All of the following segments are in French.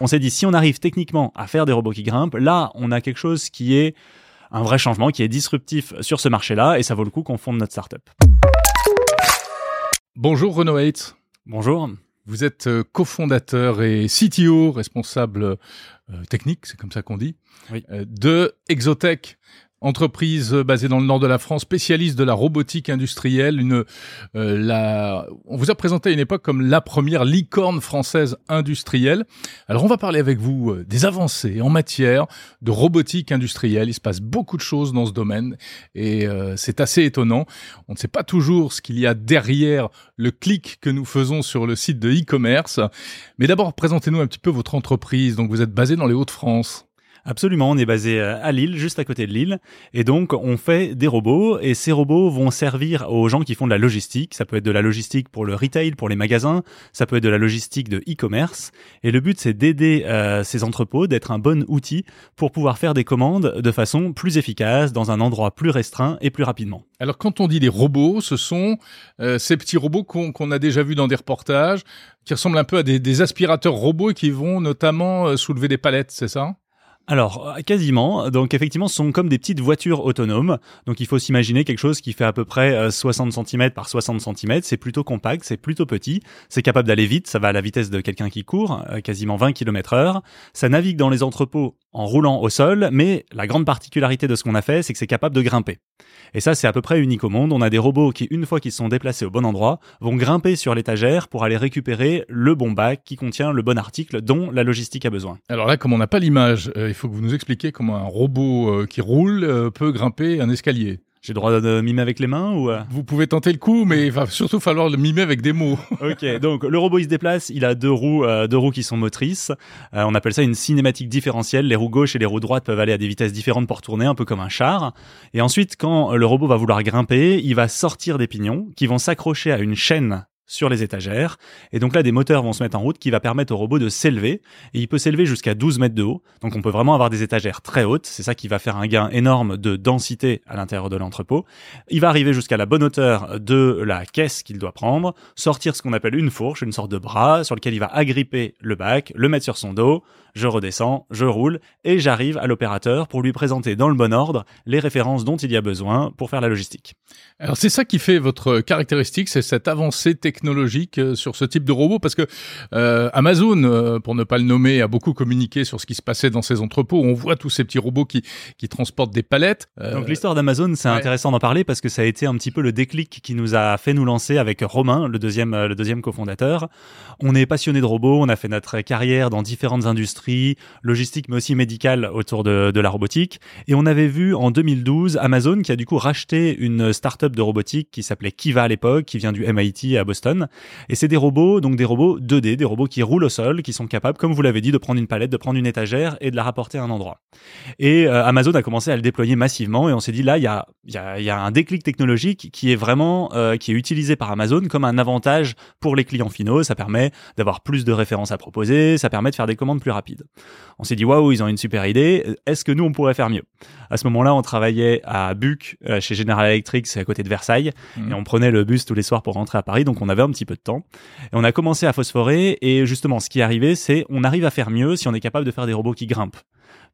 On s'est dit, si on arrive techniquement à faire des robots qui grimpent, là, on a quelque chose qui est un vrai changement, qui est disruptif sur ce marché-là, et ça vaut le coup qu'on fonde notre startup. Bonjour Renaud Hates. Bonjour. Vous êtes euh, cofondateur et CTO, responsable euh, technique, c'est comme ça qu'on dit, Oui. euh, de Exotech, entreprise basée dans le nord de la France, spécialiste de la robotique industrielle. Une, euh, la, on vous a présenté à une époque comme la première licorne française industrielle. Alors on va parler avec vous euh, des avancées en matière de robotique industrielle. Il se passe beaucoup de choses dans ce domaine et euh, c'est assez étonnant. On ne sait pas toujours ce qu'il y a derrière le clic que nous faisons sur le site de e-commerce. Mais d'abord, présentez-nous un petit peu votre entreprise. Donc vous êtes basé dans les Hauts-de-France. Absolument, on est basé euh, à Lille, juste à côté de Lille, et donc on fait des robots, et ces robots vont servir aux gens qui font de la logistique. Ça peut être de la logistique pour le retail, pour les magasins, ça peut être de la logistique de e-commerce, et le but c'est d'aider euh, ces entrepôts, d'être un bon outil pour pouvoir faire des commandes de façon plus efficace, dans un endroit plus restreint et plus rapidement. Alors quand on dit des robots, ce sont euh, ces petits robots qu'on qu'on a déjà vus dans des reportages, qui ressemblent un peu à des, des aspirateurs robots et qui vont notamment euh, soulever des palettes, c'est ça? Alors, euh, quasiment. Donc, effectivement, ce sont comme des petites voitures autonomes. Donc, il faut s'imaginer quelque chose qui fait à peu près euh, 60 cm par 60 cm. C'est plutôt compact, c'est plutôt petit. C'est capable d'aller vite. Ça va à la vitesse de quelqu'un qui court, euh, quasiment 20 km heure. Ça navigue dans les entrepôts en roulant au sol. Mais la grande particularité de ce qu'on a fait, c'est que c'est capable de grimper. Et ça, c'est à peu près unique au monde. On a des robots qui, une fois qu'ils sont déplacés au bon endroit, vont grimper sur l'étagère pour aller récupérer le bon bac qui contient le bon article dont la logistique a besoin. Alors là, comme on n'a pas l'image, euh, il faut que vous nous expliquiez comment un robot euh, qui roule euh, peut grimper un escalier. J'ai le droit de mimer avec les mains ou euh? Vous pouvez tenter le coup, mais il va surtout falloir le mimer avec des mots. Ok, donc le robot il se déplace, il a deux roues, euh, deux roues qui sont motrices. Euh, on appelle ça une cinématique différentielle. Les roues gauche et les roues droites peuvent aller à des vitesses différentes pour tourner, un peu comme un char. Et ensuite, quand le robot va vouloir grimper, il va sortir des pignons qui vont s'accrocher à une chaîne sur les étagères. Et donc là, des moteurs vont se mettre en route qui va permettre au robot de s'élever. Et il peut s'élever jusqu'à 12 mètres de haut. Donc on peut vraiment avoir des étagères très hautes. C'est ça qui va faire un gain énorme de densité à l'intérieur de l'entrepôt. Il va arriver jusqu'à la bonne hauteur de la caisse qu'il doit prendre, sortir ce qu'on appelle une fourche, une sorte de bras sur lequel il va agripper le bac, le mettre sur son dos. Je redescends, je roule et j'arrive à l'opérateur pour lui présenter dans le bon ordre les références dont il y a besoin pour faire la logistique. Alors c'est ça qui fait votre caractéristique, c'est cette avancée technologique euh, sur ce type de robot, parce que euh, Amazon, euh, pour ne pas le nommer, a beaucoup communiqué sur ce qui se passait dans ses entrepôts. On voit tous ces petits robots qui, qui transportent des palettes. Euh, Donc l'histoire d'Amazon, c'est ouais. intéressant d'en parler parce que ça a été un petit peu le déclic qui nous a fait nous lancer avec Romain, le deuxième, le deuxième cofondateur. On est passionné de robots, on a fait notre carrière dans différentes industries, logistiques mais aussi médicales autour de, la robotique. Et on avait vu en 2012 Amazon qui a du coup racheté une start-up de robotique qui s'appelait Kiva à l'époque, qui vient du MIT à Boston. Et c'est des robots, donc des robots 2D, des robots qui roulent au sol, qui sont capables, comme vous l'avez dit, de prendre une palette, de prendre une étagère et de la rapporter à un endroit. Et euh, Amazon a commencé à le déployer massivement et on s'est dit là, il y a, y a un déclic technologique qui est vraiment euh, qui est utilisé par Amazon comme un avantage pour les clients finaux. Ça permet d'avoir plus de références à proposer, ça permet de faire des commandes plus rapides. On s'est dit waouh, ils ont une super idée. Est-ce que nous on pourrait faire mieux? À ce moment-là, on travaillait à Buc euh, chez General Electric, c'est à côté de Versailles, Mhm. et on prenait le bus tous les soirs pour rentrer à Paris, donc on avait un petit peu de temps. Et on a commencé à phosphorer et justement, ce qui est arrivé, c'est on arrive à faire mieux si on est capable de faire des robots qui grimpent.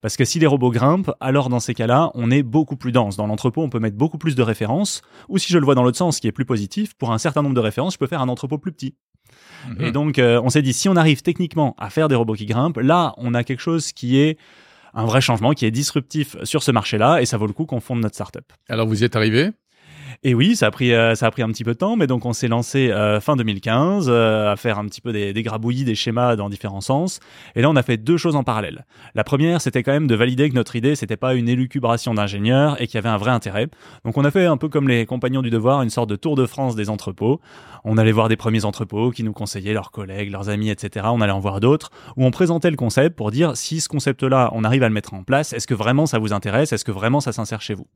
Parce que si les robots grimpent, alors dans ces cas-là, on est beaucoup plus dense. Dans l'entrepôt, on peut mettre beaucoup plus de références. Ou si je le vois dans l'autre sens, ce qui est plus positif, pour un certain nombre de références, je peux faire un entrepôt plus petit. Mhm. Et donc, euh, on s'est dit, si on arrive techniquement à faire des robots qui grimpent, là, on a quelque chose qui est un vrai changement, qui est disruptif sur ce marché-là, et ça vaut le coup qu'on fonde notre startup. Alors vous y êtes arrivé? Et oui, ça a pris, euh, ça a pris un petit peu de temps, mais donc on s'est lancé euh, fin 2015 euh, à faire un petit peu des, des grabouillis, des schémas dans différents sens. Et là, on a fait deux choses en parallèle. La première, c'était quand même de valider que notre idée, c'était pas une élucubration d'ingénieurs et qu'il y avait un vrai intérêt. Donc on a fait un peu comme les compagnons du devoir, une sorte de tour de France des entrepôts. On allait voir des premiers entrepôts qui nous conseillaient leurs collègues, leurs amis, etc. On allait en voir d'autres où on présentait le concept pour dire si ce concept-là, on arrive à le mettre en place, est-ce que vraiment ça vous intéresse, est-ce que vraiment ça s'insère chez vous?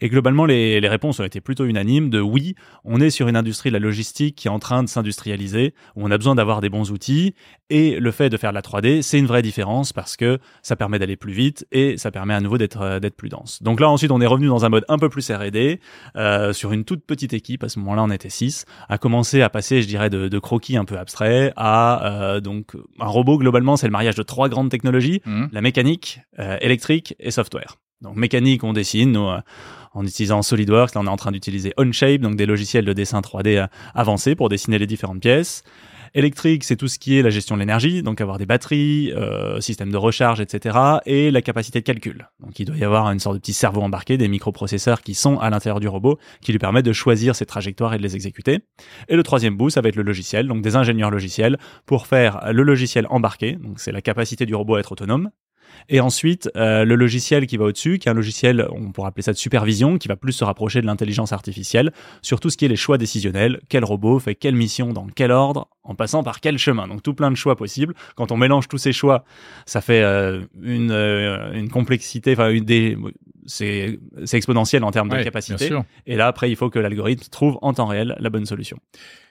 Et globalement, les, les réponses ont été plutôt unanime de oui, on est sur une industrie de la logistique qui est en train de s'industrialiser, où on a besoin d'avoir des bons outils, et le fait de faire de la 3D, c'est une vraie différence parce que ça permet d'aller plus vite et ça permet à nouveau d'être euh, d'être plus dense. Donc là ensuite on est revenu dans un mode un peu plus R&D, euh, sur une toute petite équipe, à ce moment-là on était 6, à commencer à passer je dirais de, de croquis un peu abstraits à euh, donc un robot globalement c'est le mariage de trois grandes technologies, mmh. la mécanique, euh, électrique et software. Donc mécanique, on dessine nous, euh, en utilisant SolidWorks. Là, on est en train d'utiliser Onshape, donc des logiciels de dessin 3D euh, avancés pour dessiner les différentes pièces. Électrique, c'est tout ce qui est la gestion de l'énergie, donc avoir des batteries, euh, système de recharge, etc. Et la capacité de calcul. Donc il doit y avoir une sorte de petit cerveau embarqué, des microprocesseurs qui sont à l'intérieur du robot, qui lui permettent de choisir ses trajectoires et de les exécuter. Et le troisième bout, ça va être le logiciel, donc des ingénieurs logiciels pour faire le logiciel embarqué. Donc c'est la capacité du robot à être autonome. Et ensuite, euh, le logiciel qui va au-dessus, qui est un logiciel, on pourrait appeler ça de supervision, qui va plus se rapprocher de l'intelligence artificielle, sur tout ce qui est les choix décisionnels, quel robot fait quelle mission dans quel ordre, en passant par quel chemin. Donc tout plein de choix possibles. Quand on mélange tous ces choix, ça fait euh, une, euh, une complexité, enfin une des c'est exponentiel en termes de capacité. Et là, après, il faut que l'algorithme trouve en temps réel la bonne solution.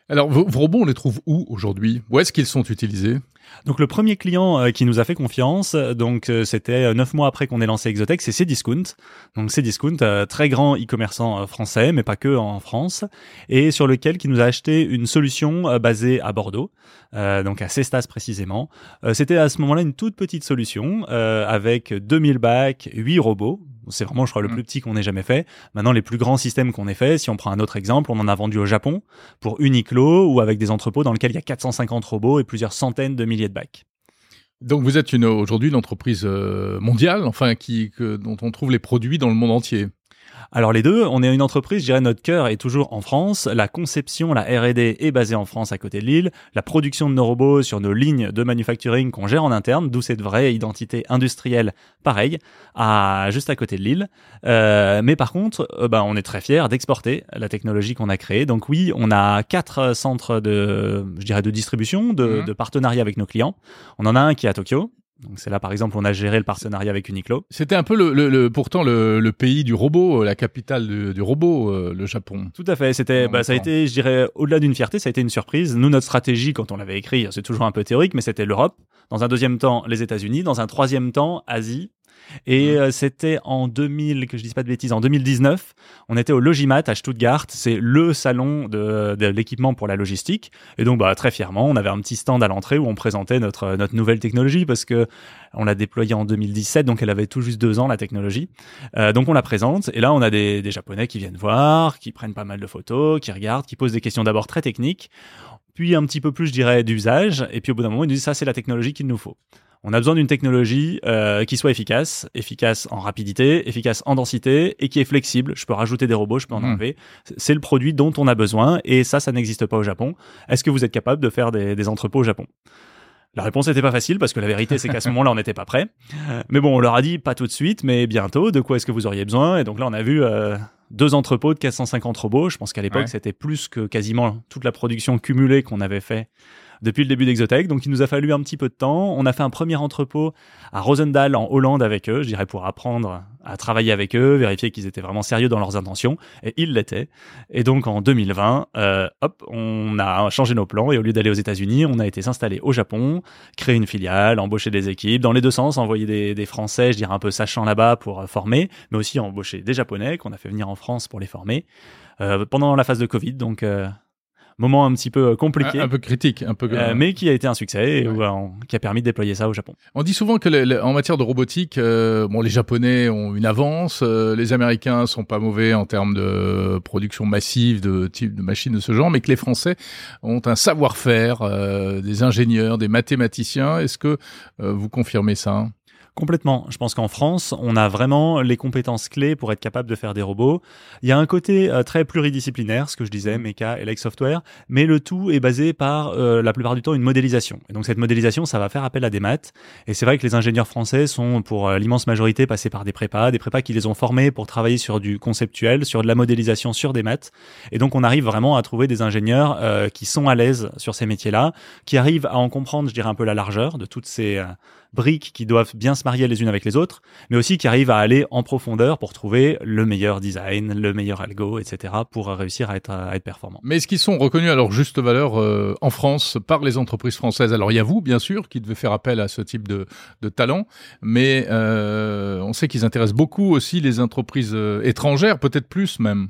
Alors, vos, robots, on les trouve où aujourd'hui? Où est-ce qu'ils sont utilisés? Donc le premier client euh, qui nous a fait confiance, donc euh, c'était euh, neuf mois après qu'on ait lancé Exotech, c'est Cdiscount. Donc Cdiscount, très grand e-commerçant français, mais pas que en France, et sur lequel qui nous a acheté une solution basée à Bordeaux, donc à Cestas précisément. c'était à ce moment-là une toute petite solution avec 2000 bacs, 8 robots, c'est vraiment, je crois, le mm. plus petit qu'on ait jamais fait. Maintenant, les plus grands systèmes qu'on ait fait, si on prend un autre exemple, on en a vendu au Japon pour Uniqlo ou avec des entrepôts dans lesquels il y a 450 robots et plusieurs centaines de milliers de bacs. Donc vous êtes aujourd'hui une entreprise euh, mondiale, enfin qui dont on trouve les produits dans le monde entier. Alors les deux, on est une entreprise, je dirais notre cœur est toujours en France, la conception, la R&D est basée en France à côté de Lille, la production de nos robots sur nos lignes de manufacturing qu'on gère en interne, d'où cette vraie identité industrielle, pareil, à juste à côté de Lille. Euh, mais par contre, euh, ben, on est très fiers d'exporter la technologie qu'on a créée. Donc oui, on a quatre centres de, je dirais, de distribution, de, mmh. de partenariat avec nos clients. On en a un qui est à Tokyo, donc c'est là par exemple on a géré le partenariat avec Uniqlo. C'était un peu le, le, pourtant le, le, pays du robot, euh, la capitale du, du robot, euh, le Japon. Tout à fait. C'était bah, ça a été, je dirais, au-delà d'une fierté, ça a été une surprise. Nous notre stratégie quand on l'avait écrit, c'est toujours un peu théorique, mais c'était l'Europe. Dans un deuxième temps les États-Unis, dans un troisième temps Asie et euh, c'était en 2000, que je dise pas de bêtises, en 2019, on était au Logimat à Stuttgart. C'est le salon de, de l'équipement pour la logistique. Et donc, bah, très fièrement, on avait un petit stand à l'entrée où on présentait notre, notre nouvelle technologie parce que on l'a déployée en 2017, donc elle avait tout juste deux ans, la technologie. Euh, donc, on la présente. Et là, on a des, des Japonais qui viennent voir, qui prennent pas mal de photos, qui regardent, qui posent des questions d'abord très techniques puis un petit peu plus, je dirais, d'usage. Et puis au bout d'un moment, ils nous disent ça, c'est la technologie qu'il nous faut. On a besoin d'une technologie euh, qui soit efficace, efficace en rapidité, efficace en densité et qui est flexible. Je peux rajouter des robots, je peux en hmm. enlever. C'est le produit dont on a besoin et ça, ça n'existe pas au Japon. Est-ce que vous êtes capable de faire des, entrepôts au Japon? La réponse n'était pas facile parce que la vérité c'est qu'à ce moment-là on n'était pas prêt. Mais bon, on leur a dit pas tout de suite, mais bientôt. De quoi est-ce que vous auriez besoin? Et donc là on a vu euh, deux entrepôts de 450 robots. Je pense qu'à l'époque c'était plus que quasiment toute la production cumulée qu'on avait fait depuis le début d'Exotech. Donc il nous a fallu un petit peu de temps. On a fait un premier entrepôt à Rosendal en Hollande avec eux, je dirais pour apprendre à travailler avec eux, vérifier qu'ils étaient vraiment sérieux dans leurs intentions. Et ils l'étaient. Et donc en 2020, euh, hop, on a changé nos plans et au lieu d'aller aux États-Unis, on a été s'installer au Japon, créer une filiale, embaucher des équipes dans les deux sens, envoyer des, des Français, je dirais un peu sachant là-bas pour euh, former, mais aussi embaucher des Japonais qu'on a fait venir en France pour les former. Euh, pendant la phase de Covid, donc euh, moment un petit peu euh, compliqué. Un, peu critique, un peu. Euh, mais qui a été un succès et euh, qui a permis de déployer ça au Japon. On dit souvent que en matière de robotique, bon, les Japonais ont une avance, les Américains sont pas mauvais en termes de production massive de type de machines de ce genre, mais que les Français ont un savoir-faire, des ingénieurs, des mathématiciens. Est-ce que vous confirmez ça? Complètement. Je pense qu'en France, on a vraiment les compétences clés pour être capable de faire des robots. Il y a un côté euh, très pluridisciplinaire, ce que je disais. Mecha et Like Software, mais le tout est basé par euh, la plupart du temps une modélisation. Et donc cette modélisation, ça va faire appel à des maths. Et c'est vrai que les ingénieurs français sont pour euh, l'immense majorité passés par des prépas, des prépas qui les ont formés pour travailler sur du conceptuel, sur de la modélisation, sur des maths. Et donc on arrive vraiment à trouver des ingénieurs qui sont à l'aise sur ces métiers-là, qui arrivent à en comprendre, je dirais un peu la largeur de toutes ces briques qui doivent bien se marier les unes avec les autres, mais aussi qui arrivent à aller en profondeur pour trouver le meilleur design, le meilleur algo, etc., pour réussir à être, à être performant. Mais est-ce qu'ils sont reconnus à leur juste valeur euh, en France par les entreprises françaises? Alors il y a vous, bien sûr, qui devez faire appel à ce type de, de talent, mais euh, on sait qu'ils intéressent beaucoup aussi les entreprises euh, étrangères, peut-être plus même.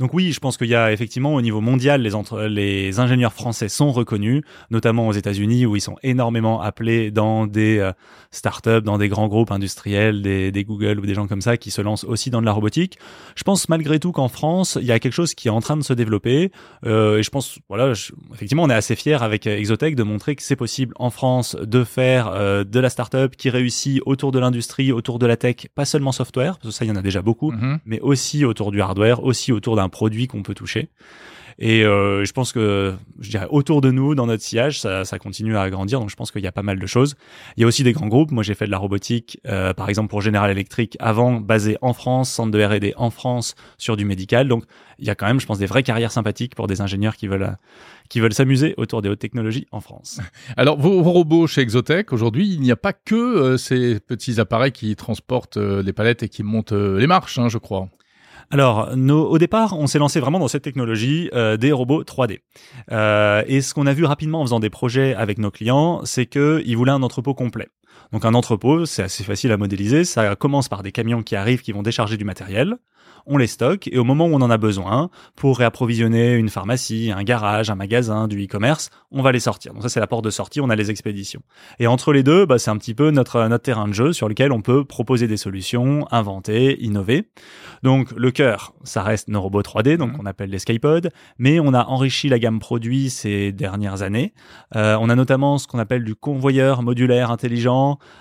Donc oui, je pense qu'il y a effectivement au niveau mondial, les, les ingénieurs français sont reconnus, notamment aux États-Unis où ils sont énormément appelés dans des euh, startups, dans des grands groupes industriels, des, des, Google ou des gens comme ça qui se lancent aussi dans de la robotique. Je pense malgré tout qu'en France, il y a quelque chose qui est en train de se développer. Euh, et je pense, voilà, effectivement, on est assez fiers avec Exotech de montrer que c'est possible en France de faire euh, de la startup qui réussit autour de l'industrie, autour de la tech, pas seulement software, parce que ça, il y en a déjà beaucoup, mm-hmm. mais aussi autour du hardware, aussi autour d'un produit qu'on peut toucher. Et euh, je pense que, je dirais, autour de nous, dans notre sillage, ça, continue à grandir. Donc, je pense qu'il y a pas mal de choses. Il y a aussi des grands groupes. Moi, j'ai fait de la robotique, euh, par exemple, pour General Electric, avant, basé en France, centre de R&D en France, sur du médical. Donc, il y a quand même, je pense, des vraies carrières sympathiques pour des ingénieurs qui veulent qui veulent s'amuser autour des hautes technologies en France. Alors, vos, robots chez Exotech, aujourd'hui, il n'y a pas que euh, ces petits appareils qui transportent les palettes et qui montent les marches, hein, je crois. Alors, au départ, on s'est lancé vraiment dans cette technologie euh, des robots 3D. Euh, et ce qu'on a vu rapidement en faisant des projets avec nos clients, c'est qu'ils voulaient un entrepôt complet. Donc un entrepôt, c'est assez facile à modéliser. Ça commence par des camions qui arrivent, qui vont décharger du matériel on les stocke et au moment où on en a besoin pour réapprovisionner une pharmacie, un garage, un magasin, du e-commerce, on va les sortir. Donc ça c'est la porte de sortie, on a les expéditions. Et entre les deux, bah, c'est un petit peu notre notre terrain de jeu sur lequel on peut proposer des solutions, inventer, innover. Donc le cœur, ça reste nos robots 3D, donc mmh. on appelle les Skypod, mais on a enrichi la gamme produit ces dernières années. Euh, on a notamment ce qu'on appelle du convoyeur modulaire intelligent.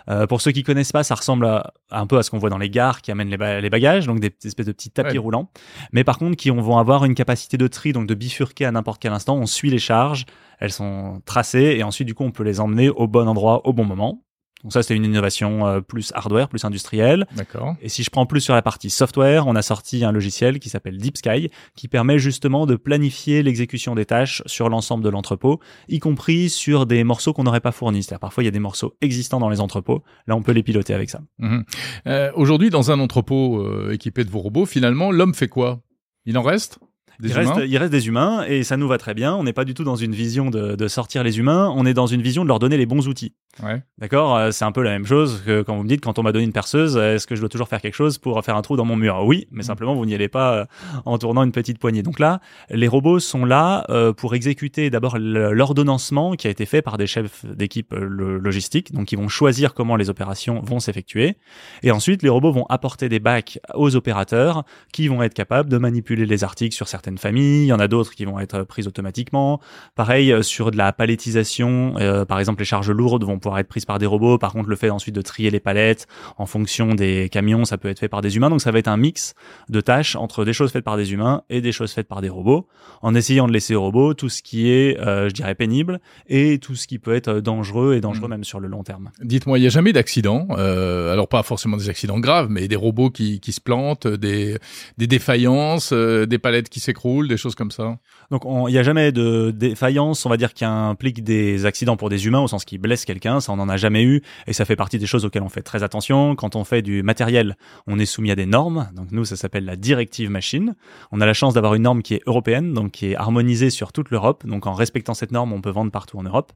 Euh, pour ceux qui connaissent pas, ça ressemble un peu à ce qu'on voit dans les gares qui amènent les, les bagages, donc des espèces de petits tapis roulants, mais par contre qui vont avoir une capacité de tri, donc de bifurquer à n'importe quel instant. On suit les charges, elles sont tracées et ensuite du coup on peut les emmener au bon endroit au bon moment. Donc ça, c'est une innovation euh, plus hardware, plus industrielle. D'accord. Et si je prends plus sur la partie software, on a sorti un logiciel qui s'appelle Deep Sky, qui permet justement de planifier l'exécution des tâches sur l'ensemble de l'entrepôt, y compris sur des morceaux qu'on n'aurait pas fournis. C'est-à-dire parfois il y a des morceaux existants dans les entrepôts. Là, on peut les piloter avec ça. Mhm. Euh, Aujourd'hui, dans un entrepôt euh, équipé de vos robots, finalement, l'homme fait quoi? Il en reste? Il, reste, il reste des humains et ça nous va très bien. On n'est pas du tout dans une vision de, de, sortir les humains, on est dans une vision de leur donner les bons outils. Ouais. D'accord euh, C'est un peu la même chose que quand vous me dites, quand on m'a donné une perceuse, est-ce que je dois toujours faire quelque chose pour faire un trou dans mon mur? Oui, mais mm. simplement, vous n'y allez pas euh, en tournant une petite poignée. Donc là, les robots sont là euh, pour exécuter d'abord l'ordonnancement qui a été fait par des chefs d'équipe logistique, donc ils vont choisir comment les opérations vont s'effectuer. Et ensuite, les robots vont apporter des bacs aux opérateurs qui vont être capables de manipuler les articles sur certaines familles. Il y en a d'autres qui vont être prises automatiquement. Pareil, sur de la palettisation, par exemple, les charges lourdes vont pouvoir être prises par des robots. Par contre, le fait ensuite de trier les palettes en fonction des camions, ça peut être fait par des humains. Donc ça va être un mix de tâches entre des choses faites par des humains et des choses faites par des robots, en essayant de laisser aux robots tout ce qui est, euh, je dirais, pénible et tout ce qui peut être dangereux et dangereux mmh. même sur le long terme. Dites-moi, il n'y a jamais d'accident, euh, alors pas forcément des accidents graves, mais des robots qui, qui se plantent, des, des défaillances, euh, des palettes qui s'écroulent, des choses comme ça Donc il n'y a jamais de défaillance, on va dire, qui implique des accidents pour des humains, au sens qui blesse quelqu'un ça on n'en a jamais eu, et ça fait partie des choses auxquelles on fait très attention. Quand on fait du matériel, on est soumis à des normes, donc nous ça s'appelle la directive machine. On a la chance d'avoir une norme qui est européenne, donc qui est harmonisée sur toute l'Europe, donc en respectant cette norme, on peut vendre partout en Europe.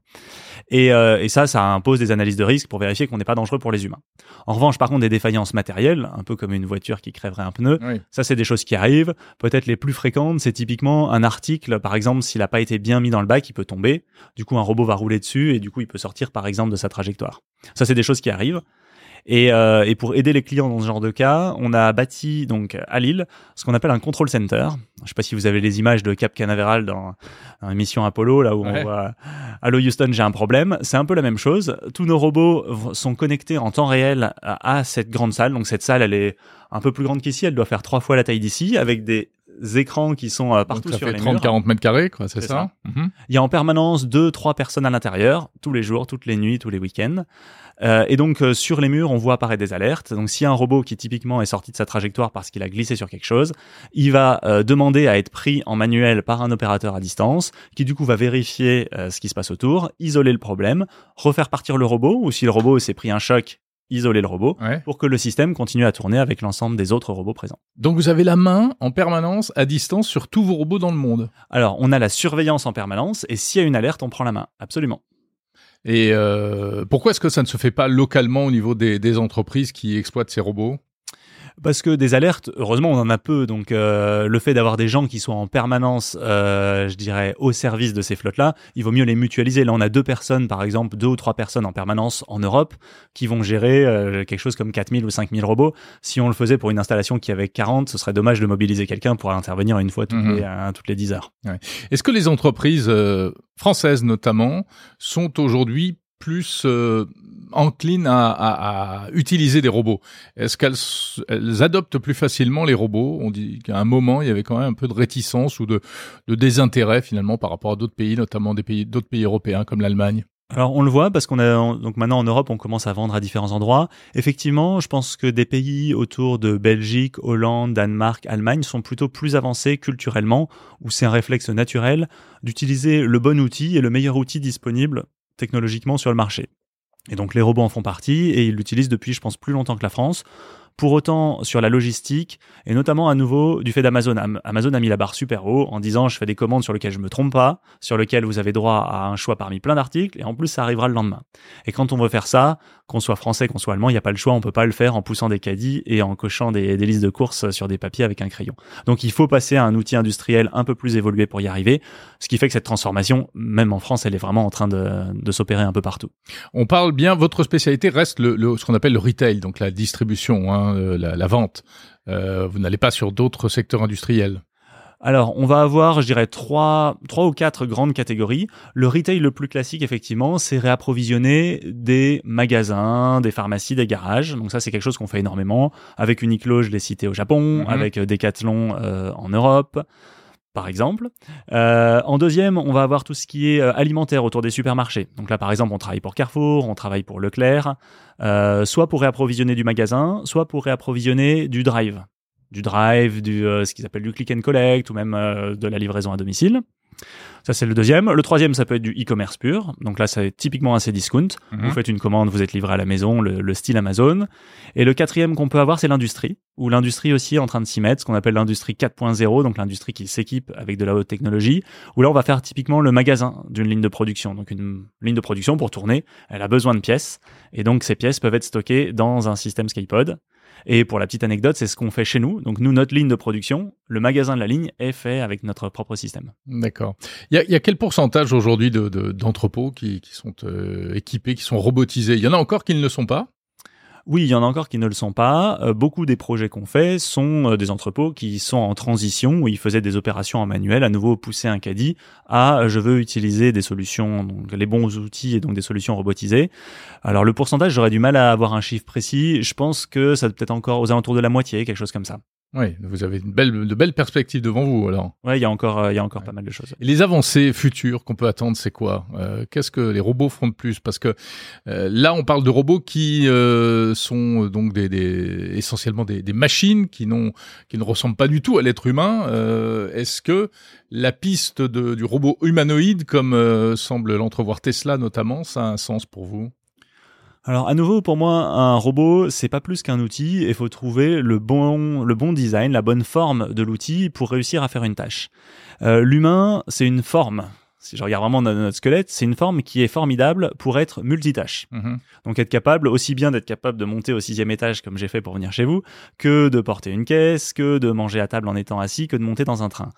Et, euh, et ça, ça impose des analyses de risque pour vérifier qu'on n'est pas dangereux pour les humains. En revanche, par contre, des défaillances matérielles, un peu comme une voiture qui crèverait un pneu, ça c'est des choses qui arrivent. Peut-être les plus fréquentes, c'est typiquement un article, par exemple, s'il n'a pas été bien mis dans le bac, il peut tomber. Du coup, un robot va rouler dessus et du coup, il peut sortir, par exemple, de sa trajectoire. Ça, c'est des choses qui arrivent. Et, euh, et, pour aider les clients dans ce genre de cas, on a bâti donc à Lille ce qu'on appelle un control center. Je sais pas si vous avez les images de Cap Canaveral dans, dans l'émission Apollo, là où on voit Allo Houston, j'ai un problème. C'est un peu la même chose. Tous nos robots sont connectés en temps réel à, à cette grande salle. Donc cette salle, elle est un peu plus grande qu'ici. Elle doit faire trois fois la taille d'ici, avec des écrans qui sont euh, partout Donc ça sur fait les 30 40 mètres carrés quoi c'est ça, mhm. il y a en permanence deux trois personnes à l'intérieur tous les jours toutes les nuits tous les week-ends. Euh, et donc euh, sur les murs on voit apparaître des alertes. Donc si un robot qui typiquement est sorti de sa trajectoire parce qu'il a glissé sur quelque chose il va euh, demander à être pris en manuel par un opérateur à distance qui du coup va vérifier ce qui se passe autour isoler le problème refaire partir le robot ou si le robot s'est pris un choc isoler le robot pour que le système continue à tourner avec l'ensemble des autres robots présents. Donc vous avez la main en permanence à distance sur tous vos robots dans le monde. Alors on a la surveillance en permanence et s'il y a une alerte, on prend la main. Absolument. Et euh, pourquoi est-ce que ça ne se fait pas localement au niveau des entreprises qui exploitent ces robots? Parce que des alertes, heureusement, on en a peu. Donc, euh, le fait d'avoir des gens qui soient en permanence, euh, je dirais, au service de ces flottes-là, il vaut mieux les mutualiser. Là, on a deux personnes, par exemple, deux ou trois personnes en permanence en Europe qui vont gérer euh, quelque chose comme 4000 ou 5000 robots. Si on le faisait pour une installation qui avait 40, ce serait dommage de mobiliser quelqu'un pour intervenir une fois toutes, mhm. les, toutes les 10 heures. Est-ce que les entreprises françaises, notamment, sont aujourd'hui plus enclines à, utiliser des robots Est-ce qu'elles adoptent plus facilement les robots? On dit qu'à un moment, il y avait quand même un peu de réticence ou de, désintérêt finalement par rapport à d'autres pays, notamment d'autres pays européens comme l'Allemagne. Alors on le voit parce qu'on a donc maintenant en Europe on commence à vendre à différents endroits. Effectivement, je pense que des pays autour de Belgique, Hollande, Danemark, Allemagne sont plutôt plus avancés culturellement où c'est un réflexe naturel d'utiliser le bon outil et le meilleur outil disponible technologiquement sur le marché. Et donc les robots en font partie et ils l'utilisent depuis, je pense, plus longtemps que la France. Pour autant, sur la logistique, et notamment à nouveau du fait d'Amazon, Amazon a mis la barre super haut en disant je fais des commandes sur lesquelles je me trompe pas, sur lesquelles vous avez droit à un choix parmi plein d'articles, et en plus ça arrivera le lendemain. Et quand on veut faire ça, qu'on soit français, qu'on soit allemand, il n'y a pas le choix, on peut pas le faire en poussant des caddies et en cochant des, listes de courses sur des papiers avec un crayon. Donc il faut passer à un outil industriel un peu plus évolué pour y arriver, ce qui fait que cette transformation, même en France, elle est vraiment en train de, s'opérer un peu partout. On parle bien, votre spécialité reste le, ce qu'on appelle le retail, donc la distribution, hein, euh, la, vente. Euh, vous n'allez pas sur d'autres secteurs industriels. Alors, on va avoir, je dirais, trois, trois ou quatre grandes catégories. Le retail le plus classique, effectivement, c'est réapprovisionner des magasins, des pharmacies, des garages. Donc ça, c'est quelque chose qu'on fait énormément. Avec Uniqlo, je l'ai cité au Japon, mhm. avec euh, Decathlon euh, en Europe par exemple. Euh, en deuxième, on va avoir tout ce qui est alimentaire autour des supermarchés. Donc là, par exemple, on travaille pour Carrefour, on travaille pour Leclerc, soit pour réapprovisionner du magasin, soit pour réapprovisionner du drive du drive, du euh, ce qu'ils appellent du click and collect ou même euh, de la livraison à domicile. Ça, c'est le deuxième. Le troisième, ça peut être du e-commerce pur. Donc là, c'est typiquement un discount. Vous mhm. faites une commande, vous êtes livré à la maison, le, style Amazon. Et le quatrième qu'on peut avoir, c'est l'industrie, où l'industrie aussi est en train de s'y mettre, ce qu'on appelle l'industrie 4.0, donc l'industrie qui s'équipe avec de la haute technologie, où là, on va faire typiquement le magasin d'une ligne de production. Donc une ligne de production, pour tourner, elle a besoin de pièces. Et donc, ces pièces peuvent être stockées dans un système Skypod. Et pour la petite anecdote, c'est ce qu'on fait chez nous. Donc nous, notre ligne de production, le magasin de la ligne est fait avec notre propre système. D'accord. Il y a, quel pourcentage aujourd'hui d'entrepôts qui, sont euh, équipés, qui sont robotisés? Il y en a encore qui ne le sont pas? Oui, il y en a encore qui ne le sont pas. Euh, beaucoup des projets qu'on fait sont euh, des entrepôts qui sont en transition, où ils faisaient des opérations en manuel, à nouveau pousser un caddie à euh, je veux utiliser des solutions, donc les bons outils et donc des solutions robotisées. Alors le pourcentage, j'aurais du mal à avoir un chiffre précis. Je pense que ça peut être encore aux alentours de la moitié, quelque chose comme ça. Oui, vous avez une belle, de belles perspectives devant vous alors. Oui, il y a encore, euh, il y a encore pas mal de choses. les avancées futures qu'on peut attendre, c'est quoi? Euh, Qu'est-ce que les robots feront de plus? Parce que euh, là, on parle de robots qui sont donc des, des essentiellement des, des, machines qui n'ont, qui ne ressemblent pas du tout à l'être humain. Est-ce que la piste de, du robot humanoïde, comme semble l'entrevoir Tesla notamment, ça a un sens pour vous? Alors à nouveau pour moi un robot c'est pas plus qu'un outil et faut trouver le bon le bon design, la bonne forme de l'outil pour réussir à faire une tâche. Euh, l'humain c'est une forme si je regarde vraiment notre squelette, c'est une forme qui est formidable pour être multitâche. Mhm. Donc être capable aussi bien d'être capable de monter au sixième étage comme j'ai fait pour venir chez vous, que de porter une caisse, que de manger à table en étant assis, que de monter dans un train.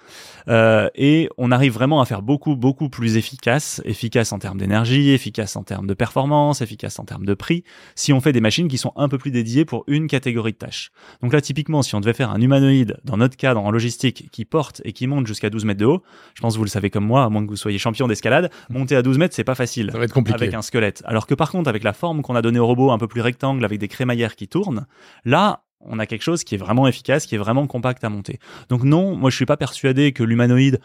Euh, et on arrive vraiment à faire beaucoup beaucoup plus efficace, efficace en termes d'énergie, efficace en termes de performance, efficace en termes de prix, si on fait des machines qui sont un peu plus dédiées pour une catégorie de tâches. Donc là typiquement si on devait faire un humanoïde dans notre cadre en logistique qui porte et qui monte jusqu'à 12 mètres de haut, je pense que vous le savez comme moi, à moins que vous soyez champion d'escalade, monter à 12 mètres, c'est pas facile. Ça va être compliqué. Avec un squelette. Alors que par contre, avec la forme qu'on a donnée au robot, un peu plus rectangle, avec des crémaillères qui tournent, là, on a quelque chose qui est vraiment efficace, qui est vraiment compact à monter. Donc non, moi je suis pas persuadé que l'humanoïde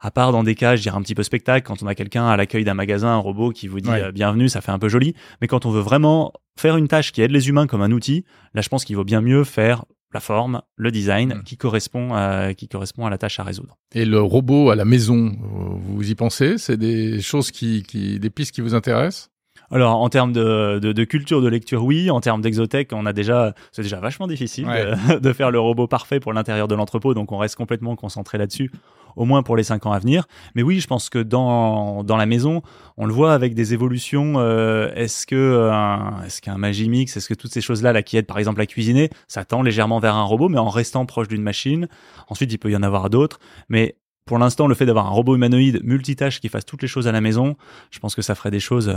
à part dans des cas, je dirais un petit peu spectacle, quand on a quelqu'un à l'accueil d'un magasin, un robot qui vous dit euh, bienvenue, ça fait un peu joli. Mais quand on veut vraiment faire une tâche qui aide les humains comme un outil, là je pense qu'il vaut bien mieux faire la forme, le design hmm. qui correspond à, qui correspond à la tâche à résoudre. Et le robot à la maison, vous y pensez? C'est des choses qui, qui, des pistes qui vous intéressent? Alors en termes de, de, de, culture de lecture, oui. En termes d'exotech, on a déjà, c'est déjà vachement difficile de, de, faire le robot parfait pour l'intérieur de l'entrepôt, donc on reste complètement concentré là-dessus, au moins pour les cinq ans à venir. Mais oui, je pense que dans dans la maison, on le voit avec des évolutions. Euh, est-ce que euh, est-ce qu'un Magimix, est-ce que toutes ces choses-là, là, qui aident par exemple à cuisiner, ça tend légèrement vers un robot, mais en restant proche d'une machine. Ensuite, il peut y en avoir d'autres, mais pour l'instant, le fait d'avoir un robot humanoïde multitâche qui fasse toutes les choses à la maison, je pense que ça ferait des choses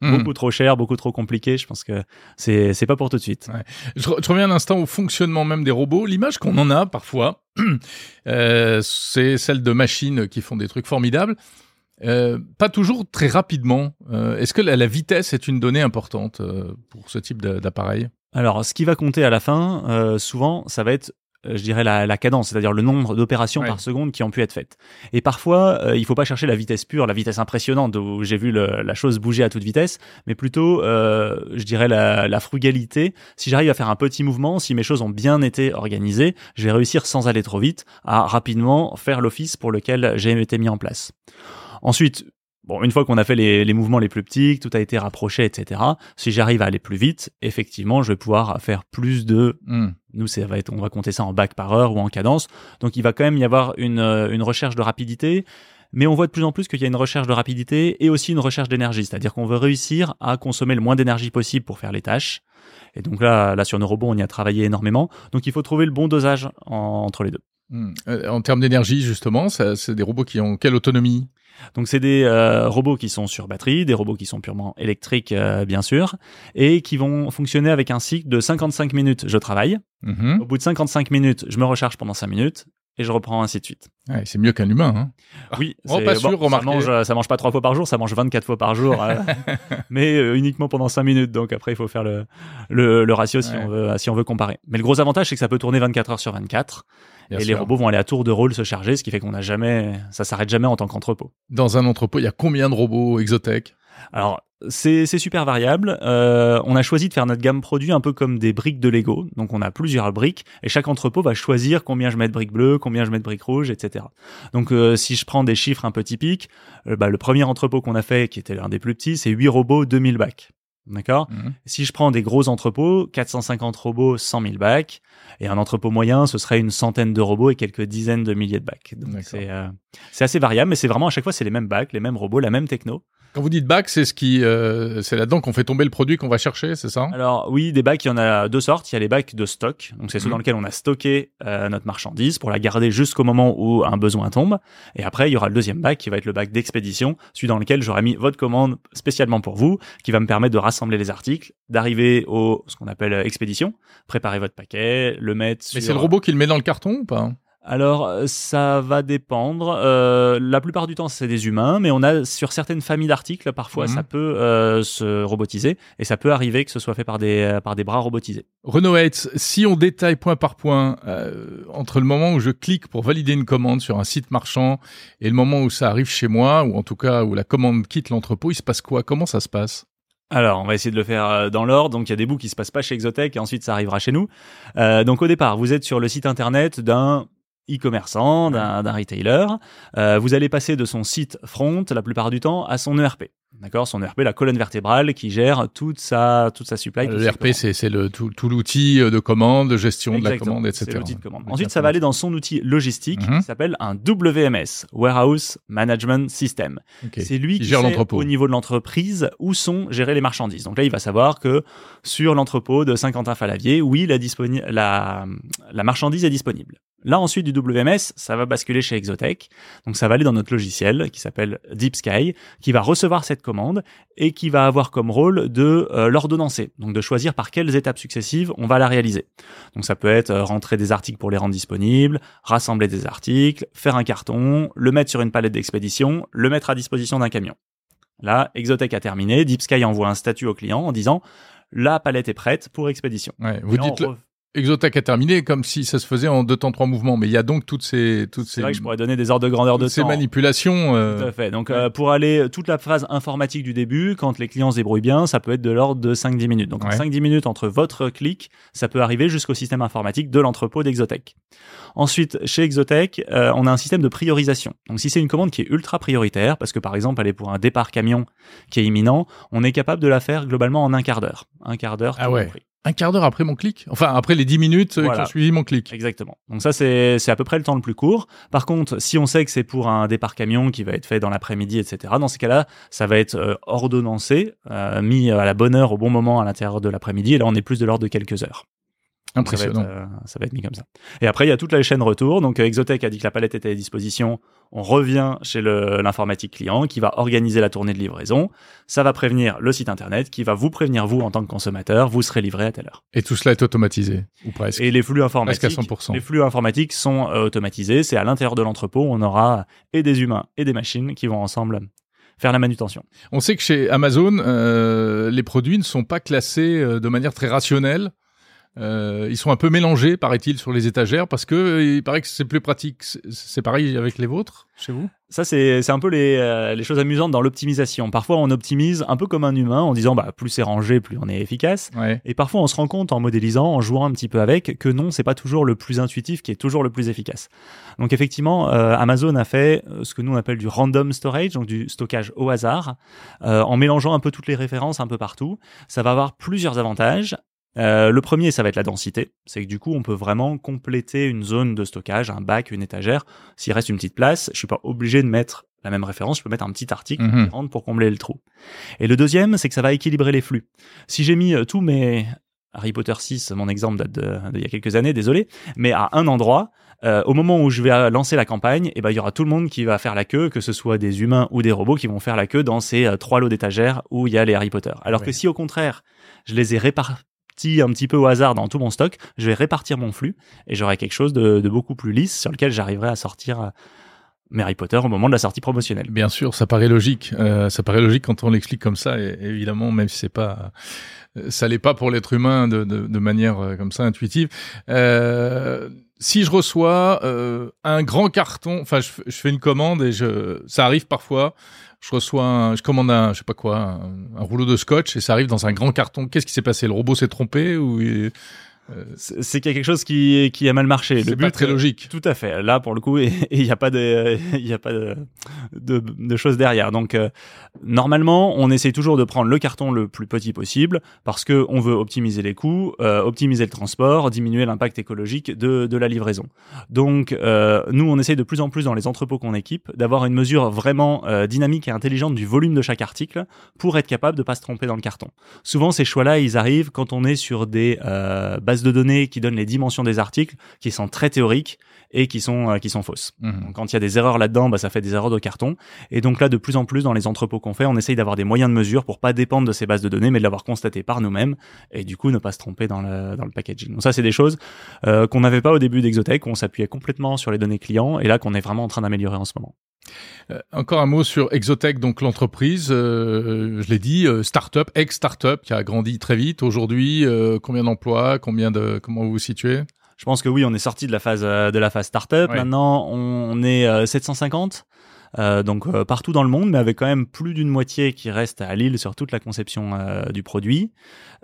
Hmm. Beaucoup trop cher, beaucoup trop compliqué. Je pense que c'est c'est pas pour tout de suite. Ouais. Je, reviens un instant au fonctionnement même des robots. L'image qu'on en a parfois, euh, c'est celle de machines qui font des trucs formidables. Euh, pas toujours très rapidement. Euh, Est-ce que la, la, vitesse est une donnée importante pour ce type d'appareil? Alors, ce qui va compter à la fin, souvent, ça va être je dirais la, la cadence, c'est-à-dire le nombre d'opérations par seconde qui ont pu être faites. Et parfois, euh, il faut pas chercher la vitesse pure, la vitesse impressionnante où j'ai vu le, la chose bouger à toute vitesse, mais plutôt, euh, je dirais la, la frugalité. Si j'arrive à faire un petit mouvement, si mes choses ont bien été organisées, je vais réussir sans aller trop vite à rapidement faire l'office pour lequel j'ai été mis en place. Ensuite, Bon, une fois qu'on a fait les, les, mouvements les plus petits, tout a été rapproché, etc. Si j'arrive à aller plus vite, effectivement, je vais pouvoir faire plus de. Hmm. Nous, ça va être, on va compter ça en bac par heure ou en cadence. Donc, il va quand même y avoir une, euh, une recherche de rapidité. Mais on voit de plus en plus qu'il y a une recherche de rapidité et aussi une recherche d'énergie. C'est-à-dire qu'on veut réussir à consommer le moins d'énergie possible pour faire les tâches. Et donc là, là, sur nos robots, on y a travaillé énormément. Donc, il faut trouver le bon dosage entre les deux. Hmm. Euh, en termes d'énergie, justement, c'est des robots qui ont quelle autonomie? Donc c'est des euh, robots qui sont sur batterie, des robots qui sont purement électriques euh, bien sûr, et qui vont fonctionner avec un cycle de 55 minutes. Je travaille. Mm-hmm. Au bout de 55 minutes, je me recharge pendant 5 minutes et je reprends ainsi de suite. Ouais, c'est mieux qu'un humain. Hein oui, oh, pas sûr, ça mange, ça mange pas trois fois par jour, ça mange 24 fois par jour, euh, mais uniquement pendant 5 minutes. Donc après, il faut faire le, le, le ratio si, on veut, si on veut comparer. Mais le gros avantage, c'est que ça peut tourner 24 heures sur 24 et les robots vont aller à tour de rôle se charger, ce qui fait qu'on n'a jamais, ça s'arrête jamais en tant qu'entrepôt. Dans un entrepôt, il y a combien de robots Exotech Alors, c'est super variable. Euh, on a choisi de faire notre gamme produit un peu comme des briques de Lego. Donc on a plusieurs briques et chaque entrepôt va choisir combien je mets de briques bleues, combien je mets de briques rouges, etc. Donc euh, si je prends des chiffres un peu typiques, euh, bah, le premier entrepôt qu'on a fait, qui était l'un des plus petits, c'est 8 robots, 2000 bacs. D'accord? Mhm. Si je prends des gros entrepôts, 450 robots, 100 000 bacs, et un entrepôt moyen, ce serait une centaine de robots et quelques dizaines de milliers de bacs. Donc c'est euh, assez variable, mais c'est vraiment à chaque fois c'est les mêmes bacs, les mêmes robots, la même techno. Quand vous dites bac, c'est ce qui, euh, c'est là-dedans qu'on fait tomber le produit qu'on va chercher, c'est ça? Alors oui, des bacs, il y en a deux sortes. Il y a les bacs de stock, donc c'est ceux mhm. dans lesquels on a stocké euh, notre marchandise pour la garder jusqu'au moment où un besoin tombe. Et après, il y aura le deuxième bac qui va être le bac d'expédition, celui dans lequel j'aurai mis votre commande spécialement pour vous, qui va me permettre de rassembler les articles, d'arriver au ce qu'on appelle expédition, préparer votre paquet, le mettre. Mais c'est le robot qui le met dans le carton ou pas? Alors, euh, ça va dépendre. Euh, la plupart du temps, c'est des humains, mais on a sur certaines familles d'articles, parfois, ça mhm. peut euh, se robotiser et ça peut arriver que ce soit fait par des par des bras robotisés. Renaud Hates, si on détaille point par point entre le moment où je clique pour valider une commande sur un site marchand et le moment où ça arrive chez moi, ou en tout cas où la commande quitte l'entrepôt, il se passe quoi? Comment ça se passe? Alors, on va essayer de le faire dans l'ordre. Donc, il y a des bouts qui se passent pas chez Exotech et ensuite ça arrivera chez nous. Euh, donc, au départ, vous êtes sur le site internet d'un e-commerçant, d'un retailer. Euh, vous allez passer de son site front la plupart du temps à son ERP. D'accord, son ERP, la colonne vertébrale qui gère toute sa toute sa supply. L'ERP, c'est c'est le tout, tout l'outil de commande, de gestion de la commande, etc. l'outil de commande. Ensuite, ça va aller dans son outil logistique mhm. qui s'appelle un WMS, Warehouse Management System. C'est lui qui, gère l'entrepôt au niveau de l'entreprise où sont gérées les marchandises. Donc là, il va savoir que sur l'entrepôt de Saint-Quentin-Falavier, oui, la, la la marchandise est disponible. Là, ensuite du WMS, ça va basculer chez Exotech. Donc, ça va aller dans notre logiciel qui s'appelle Deep Sky, qui va recevoir cette commande et qui va avoir comme rôle de euh, l'ordonnancer. Donc, de choisir par quelles étapes successives on va la réaliser. Donc, ça peut être euh, rentrer des articles pour les rendre disponibles, rassembler des articles, faire un carton, le mettre sur une palette d'expédition, le mettre à disposition d'un camion. Là, Exotech a terminé. Deep Sky envoie un statut au client en disant la palette est prête pour expédition. Ouais, vous dites Exotech a terminé comme si ça se faisait en deux temps trois mouvements, mais il y a donc toutes ces toutes C'est ces vrai que je pourrais donner des ordres de grandeur de ces temps. manipulations. euh, Tout à fait. Donc, euh, pour aller toute la phase informatique du début, quand les clients se débrouillent bien, ça peut être de l'ordre de 5-10 minutes. Donc, Ouais. 5-10 minutes entre votre clic, ça peut arriver jusqu'au système informatique de l'entrepôt d'Exotech. Ensuite, chez Exotech, euh, on a un système de priorisation. Donc, si c'est une commande qui est ultra prioritaire, parce que par exemple, elle est pour un départ camion qui est imminent, on est capable de la faire globalement en un quart d'heure. Un quart d'heure. Ah ouais. compris. Un quart d'heure après mon clic. Enfin, après les dix minutes euh, qui ont suivi mon clic. Exactement. Donc ça, c'est c'est à peu près le temps le plus court. Par contre, si on sait que c'est pour un départ camion qui va être fait dans l'après-midi, etc., dans ces cas-là, ça va être euh, ordonnancé, euh, mis à la bonne heure au bon moment à l'intérieur de l'après-midi. Et là, on est plus de l'ordre de quelques heures. Donc, ça va, être, Impressionnant. euh, ça va être mis comme ça. Et après, il y a toute la chaîne retour. Donc, euh, Exotech a dit que la palette était à disposition. On revient chez l'informatique client qui va organiser la tournée de livraison. Ça va prévenir le site internet qui va vous prévenir, vous, en tant que consommateur, vous serez livré à telle heure. Et tout cela est automatisé, ou presque. Et les flux informatiques, Presque à 100%. les flux informatiques sont euh, automatisés. C'est à l'intérieur de l'entrepôt, on aura et des humains et des machines qui vont ensemble faire la manutention. On sait que chez Amazon, euh, les produits ne sont pas classés de manière très rationnelle. Euh, ils sont un peu mélangés, paraît-il, sur les étagères, parce que euh, il paraît que c'est plus pratique. C'est- pareil avec les vôtres, chez vous? Ça, c'est un peu les, euh, les choses amusantes dans l'optimisation. Parfois, on optimise un peu comme un humain en disant bah, plus c'est rangé, plus on est efficace. Ouais. Et parfois, on se rend compte en modélisant, en jouant un petit peu avec, que non, c'est pas toujours le plus intuitif qui est toujours le plus efficace. Donc effectivement, euh, Amazon a fait ce que nous on appelle du random storage, donc du stockage au hasard, euh, en mélangeant un peu toutes les références un peu partout. Ça va avoir plusieurs avantages. Euh, le premier, ça va être la densité. C'est que du coup, on peut vraiment compléter une zone de stockage, un bac, une étagère. S'il reste une petite place, je suis pas obligé de mettre la même référence, je peux mettre un petit article Mhm. qui rentre pour combler le trou. Et le deuxième, c'est que ça va équilibrer les flux. Si j'ai mis euh, tous mes Harry Potter 6, mon exemple date d'il y a quelques années, désolé, mais à un endroit, euh, au moment où je vais euh, lancer la campagne, eh ben, il y aura tout le monde qui va faire la queue, que ce soit des humains ou des robots qui vont faire la queue dans ces euh, trois lots d'étagères où il y a les Harry Potter. Alors Ouais. que si au contraire, je les ai un petit peu au hasard dans tout mon stock, je vais répartir mon flux et j'aurai quelque chose de, beaucoup plus lisse sur lequel j'arriverai à sortir euh, Harry Potter au moment de la sortie promotionnelle. Bien sûr, ça paraît logique. Euh, ça paraît logique quand on l'explique comme ça. Et évidemment, même si c'est pas, euh, ça l'est pas pour l'être humain de, manière comme ça intuitive. Si je reçois euh, un grand carton, enfin, je, fais une commande et je, ça arrive parfois. Je reçois, un, je commande un, je sais pas quoi, un, un rouleau de scotch et ça arrive dans un grand carton. Qu'est-ce qui s'est passé? Le robot s'est trompé ou il- C'est qu'il y a quelque chose qui, qui a mal marché. c'est Le pas très logique Tout à fait. Là, pour le coup, il n'y a pas de, il y a pas de, de, de choses derrière. Donc, euh, normalement, on essaye toujours de prendre le carton le plus petit possible parce que on veut optimiser les coûts, euh, optimiser le transport, diminuer l'impact écologique de, de la livraison. Donc, euh, nous, on essaye de plus en plus dans les entrepôts qu'on équipe d'avoir une mesure vraiment euh, dynamique et intelligente du volume de chaque article pour être capable de pas se tromper dans le carton. Souvent, ces choix-là, ils arrivent quand on est sur des euh, bases de données qui donnent les dimensions des articles, qui sont très théoriques et qui sont euh, qui sont fausses. Mhm. Donc, quand il y a des erreurs là-dedans, bah, ça fait des erreurs de carton. Et donc là, de plus en plus dans les entrepôts qu'on fait, on essaye d'avoir des moyens de mesure pour pas dépendre de ces bases de données, mais de l'avoir constaté par nous-mêmes et du coup ne pas se tromper dans le dans le packaging. Donc ça, c'est des choses euh, qu'on n'avait pas au début d'Exotech, où on s'appuyait complètement sur les données clients, et là qu'on est vraiment en train d'améliorer en ce moment. Euh, encore un mot sur Exotech, donc l'entreprise, euh, je l'ai dit, euh, start-up, ex-start-up qui a grandi très vite. Aujourd'hui, euh, combien d'emplois, combien de, comment vous vous situez? Je pense que oui, on est sorti de la phase de la phase startup. Ouais. Maintenant, on, est euh, 750. euh, donc partout dans le monde, mais avec quand même plus d'une moitié qui reste à Lille sur toute la conception du produit.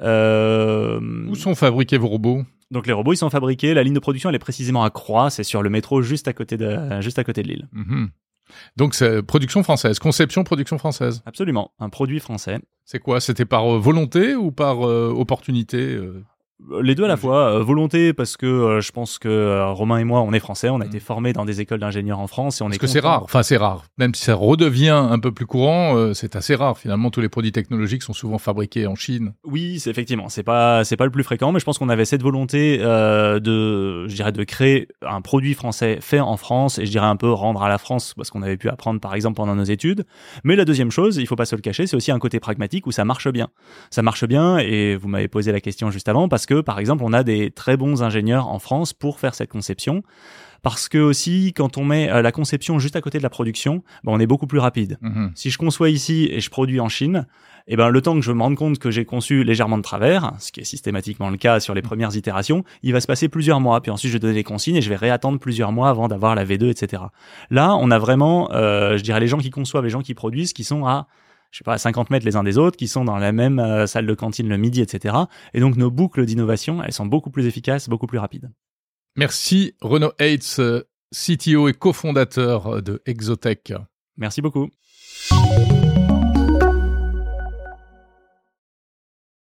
Où sont fabriqués vos robots? Donc les robots, ils sont fabriqués. La ligne de production, elle est précisément à Croix, c'est sur le métro juste à côté de juste à côté de Lille. Mhm. Donc c'est production française, conception, production française. Absolument, un produit français. C'est quoi? C'était par euh, volonté ou par euh, opportunité euh? Les deux à la fois, euh, volonté parce que euh, je pense que euh, Romain et moi, on est français, on a Mm. été formés dans des écoles d'ingénieurs en France et on Parce est que c'est rare. Enfin, c'est rare. Même si ça redevient un peu plus courant, euh, c'est assez rare. Finalement, tous les produits technologiques sont souvent fabriqués en Chine. Oui, c'est effectivement, c'est pas c'est pas le plus fréquent, mais je pense qu'on avait cette volonté de, je dirais, de créer un produit français fait en France et je dirais un peu rendre à la France parce qu'on avait pu apprendre par exemple pendant nos études. Mais la deuxième chose, il faut pas se le cacher, c'est aussi un côté pragmatique où ça marche bien. Ça marche bien et vous m'avez posé la question juste avant parce que par exemple on a des très bons ingénieurs en France pour faire cette conception. parce que aussi quand on met la conception juste à côté de la production, ben, on est beaucoup plus rapide. Mhm. Si je conçois ici et je produis en Chine, eh ben le temps que je me rende compte que j'ai conçu légèrement de travers, ce qui est systématiquement le cas sur les premières itérations, il va se passer plusieurs mois. Puis ensuite je vais donner les consignes et je vais réattendre plusieurs mois avant d'avoir la V2, etc. Là, on a vraiment, euh, je dirais, les gens qui conçoivent, les gens qui produisent, qui sont à je sais pas, à 50 mètres les uns des autres, qui sont dans la même euh, salle de cantine le midi, etc. Et donc nos boucles d'innovation, elles sont beaucoup plus efficaces, beaucoup plus rapides. Merci Renaud Hates, CTO et cofondateur de Exotech. Merci beaucoup.